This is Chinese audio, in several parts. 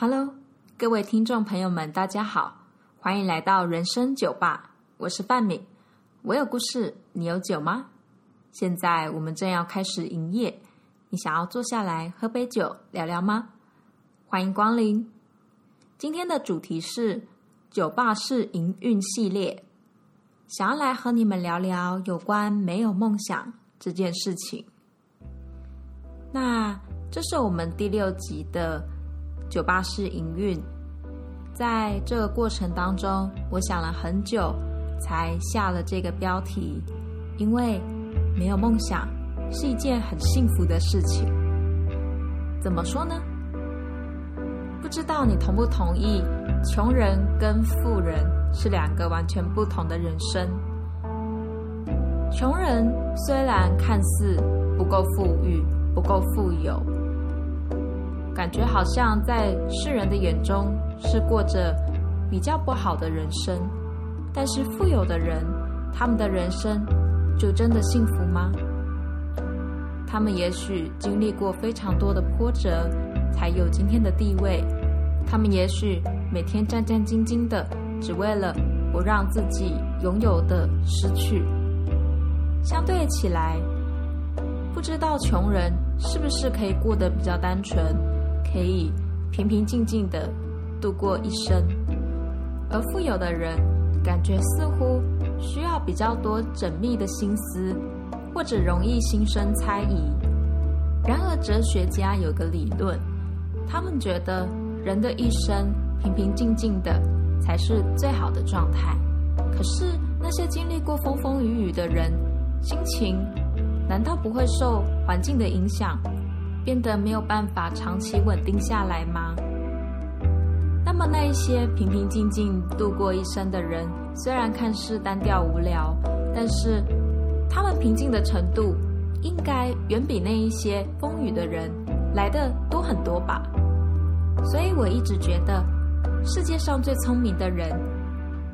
Hello，各位听众朋友们，大家好，欢迎来到人生酒吧，我是范敏。我有故事，你有酒吗？现在我们正要开始营业，你想要坐下来喝杯酒聊聊吗？欢迎光临。今天的主题是酒吧式营运系列，想要来和你们聊聊有关没有梦想这件事情。那这是我们第六集的酒吧式营运，在这个过程当中，我想了很久才下了这个标题，因为没有梦想是一件很幸福的事情。怎么说呢？不知道你同不同意，穷人跟富人是两个完全不同的人生。穷人虽然看似不够富裕。不够富有，感觉好像在世人的眼中是过着比较不好的人生。但是富有的人，他们的人生就真的幸福吗？他们也许经历过非常多的波折，才有今天的地位。他们也许每天战战兢兢的，只为了不让自己拥有的失去。相对起来，不知道穷人。是不是可以过得比较单纯，可以平平静静的度过一生？而富有的人，感觉似乎需要比较多缜密的心思，或者容易心生猜疑。然而，哲学家有个理论，他们觉得人的一生平平静静的才是最好的状态。可是，那些经历过风风雨雨的人，心情。难道不会受环境的影响，变得没有办法长期稳定下来吗？那么，那一些平平静静度过一生的人，虽然看似单调无聊，但是他们平静的程度，应该远比那一些风雨的人来的多很多吧？所以我一直觉得，世界上最聪明的人，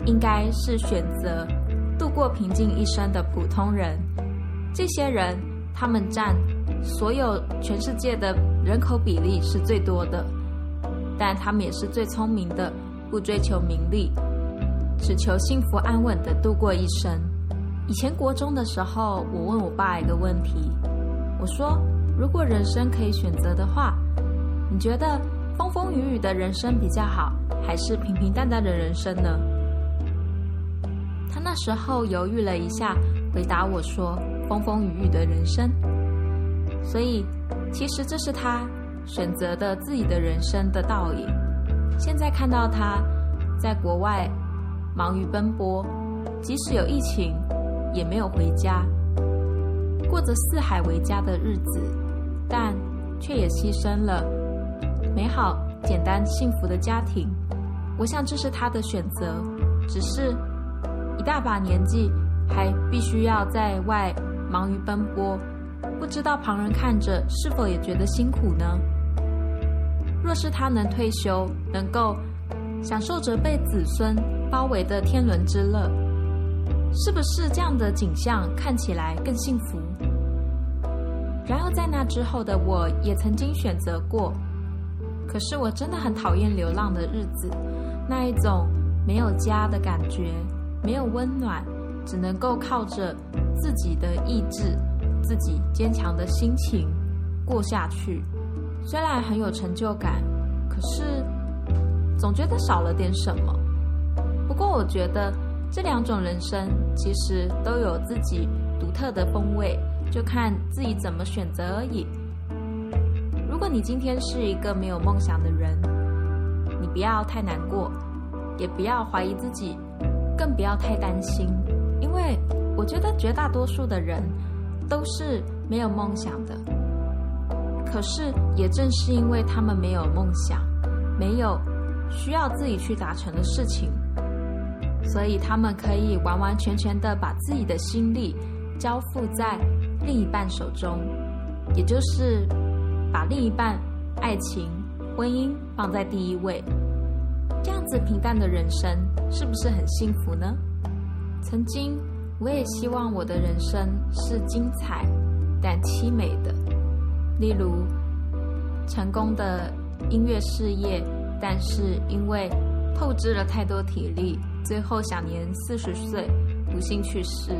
应该是选择度过平静一生的普通人。这些人，他们占所有全世界的人口比例是最多的，但他们也是最聪明的，不追求名利，只求幸福安稳的度过一生。以前国中的时候，我问我爸一个问题，我说：如果人生可以选择的话，你觉得风风雨雨的人生比较好，还是平平淡淡的人生呢？他那时候犹豫了一下，回答我说。风风雨雨的人生，所以其实这是他选择的自己的人生的倒影。现在看到他在国外忙于奔波，即使有疫情也没有回家，过着四海为家的日子，但却也牺牲了美好、简单、幸福的家庭。我想这是他的选择，只是一大把年纪还必须要在外。忙于奔波，不知道旁人看着是否也觉得辛苦呢？若是他能退休，能够享受着被子孙包围的天伦之乐，是不是这样的景象看起来更幸福？然而在那之后的我也曾经选择过，可是我真的很讨厌流浪的日子，那一种没有家的感觉，没有温暖。只能够靠着自己的意志、自己坚强的心情过下去。虽然很有成就感，可是总觉得少了点什么。不过，我觉得这两种人生其实都有自己独特的风味，就看自己怎么选择而已。如果你今天是一个没有梦想的人，你不要太难过，也不要怀疑自己，更不要太担心。因为我觉得绝大多数的人都是没有梦想的，可是也正是因为他们没有梦想，没有需要自己去达成的事情，所以他们可以完完全全的把自己的心力交付在另一半手中，也就是把另一半爱情、婚姻放在第一位，这样子平淡的人生是不是很幸福呢？曾经，我也希望我的人生是精彩但凄美的。例如，成功的音乐事业但是因为透支了太多体力，最后享年四十岁，不幸去世。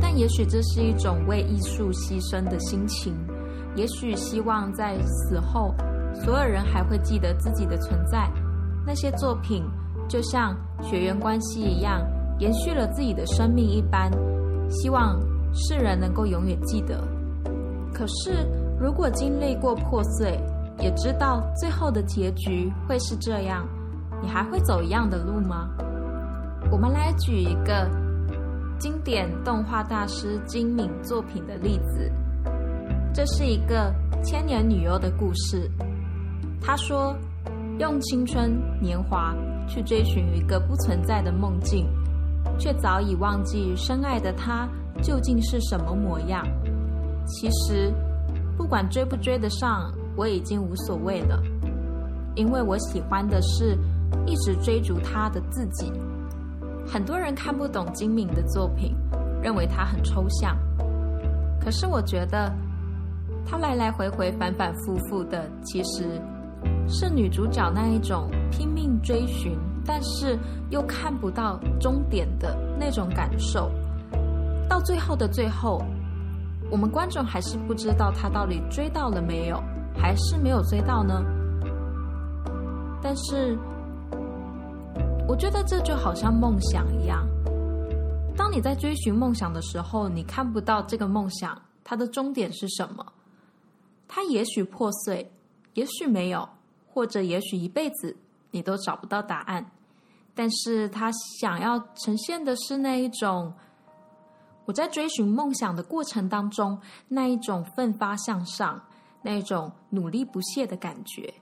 但也许这是一种为艺术牺牲的心情，也许希望在死后，所有人还会记得自己的存在。那些作品就像血缘关系一样，延续了自己的生命一般，希望世人能够永远记得。可是，如果经历过破碎，也知道最后的结局会是这样，你还会走一样的路吗？我们来举一个经典动画大师金敏作品的例子。这是一个千年女优的故事。她说：“用青春年华去追寻一个不存在的梦境，却早已忘记深爱的他究竟是什么模样。其实，不管追不追得上。”我已经无所谓了，因为我喜欢的是一直追逐他的自己。很多人看不懂金敏的作品，认为他很抽象。可是我觉得，他来来回回、反反复复的，其实是女主角那一种拼命追寻，但是又看不到终点的那种感受。到最后的最后，我们观众还是不知道他到底追到了没有。还是没有追到呢。但是，我觉得这就好像梦想一样。当你在追寻梦想的时候，你看不到这个梦想它的终点是什么。它也许破碎，也许没有，或者也许一辈子你都找不到答案。但是他想要呈现的是那一种我在追寻梦想的过程当中那一种奋发向上。那一种努力不懈的感觉。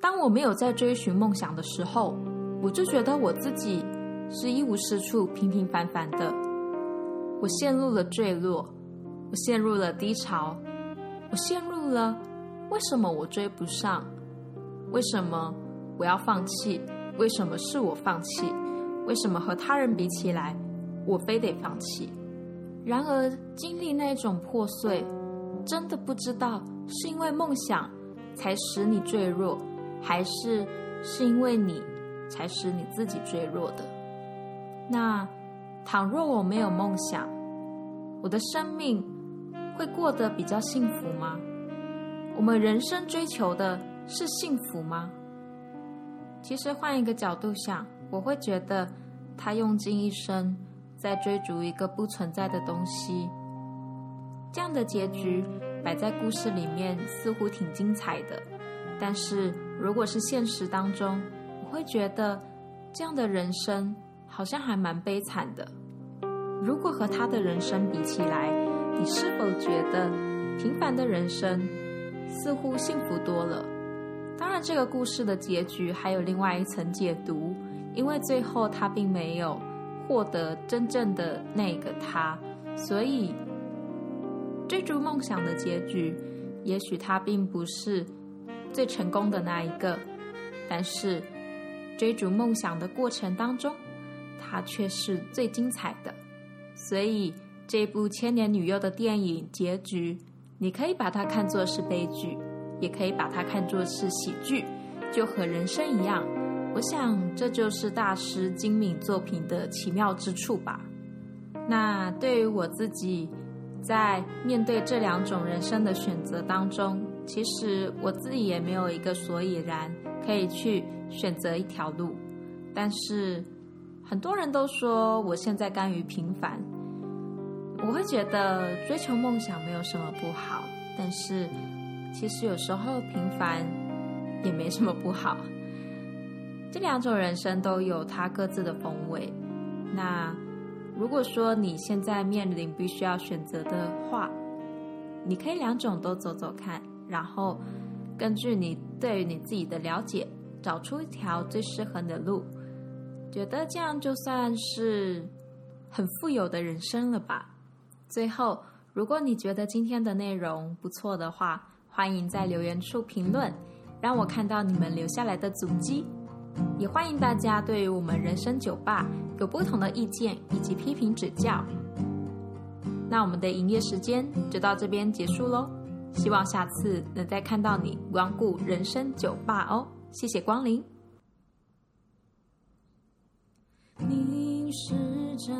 当我没有在追寻梦想的时候，我就觉得我自己是一无是处、平平凡凡的。我陷入了坠落，我陷入了低潮，我陷入了为什么我追不上？为什么我要放弃？为什么是我放弃？为什么和他人比起来，我非得放弃？然而，经历那种破碎。真的不知道是因为梦想才使你坠落，还是是因为你才使你自己坠落的？那倘若我没有梦想，我的生命会过得比较幸福吗？我们人生追求的是幸福吗？其实换一个角度想，我会觉得他用尽一生在追逐一个不存在的东西。这样的结局摆在故事里面似乎挺精彩的，但是如果是现实当中，我会觉得这样的人生好像还蛮悲惨的。如果和他的人生比起来，你是否觉得平凡的人生似乎幸福多了？当然，这个故事的结局还有另外一层解读，因为最后他并没有获得真正的那个他，所以。追逐梦想的结局，也许他并不是最成功的那一个，但是追逐梦想的过程当中，他却是最精彩的。所以这部《千年女优》的电影结局，你可以把它看作是悲剧，也可以把它看作是喜剧，就和人生一样。我想这就是大师精敏作品的奇妙之处吧。那对于我自己。在面对这两种人生的选择当中，其实我自己也没有一个所以然可以去选择一条路。但是很多人都说我现在甘于平凡，我会觉得追求梦想没有什么不好。但是其实有时候平凡也没什么不好。这两种人生都有它各自的风味。那。如果说你现在面临必须要选择的话，你可以两种都走走看，然后根据你对于你自己的了解，找出一条最适合你的路，觉得这样就算是很富有的人生了吧。最后，如果你觉得今天的内容不错的话，欢迎在留言处评论，让我看到你们留下来的足迹。也欢迎大家对于我们人生酒吧有不同的意见以及批评指教。那我们的营业时间就到这边结束喽，希望下次能再看到你光顾人生酒吧哦。谢谢光临。凝视着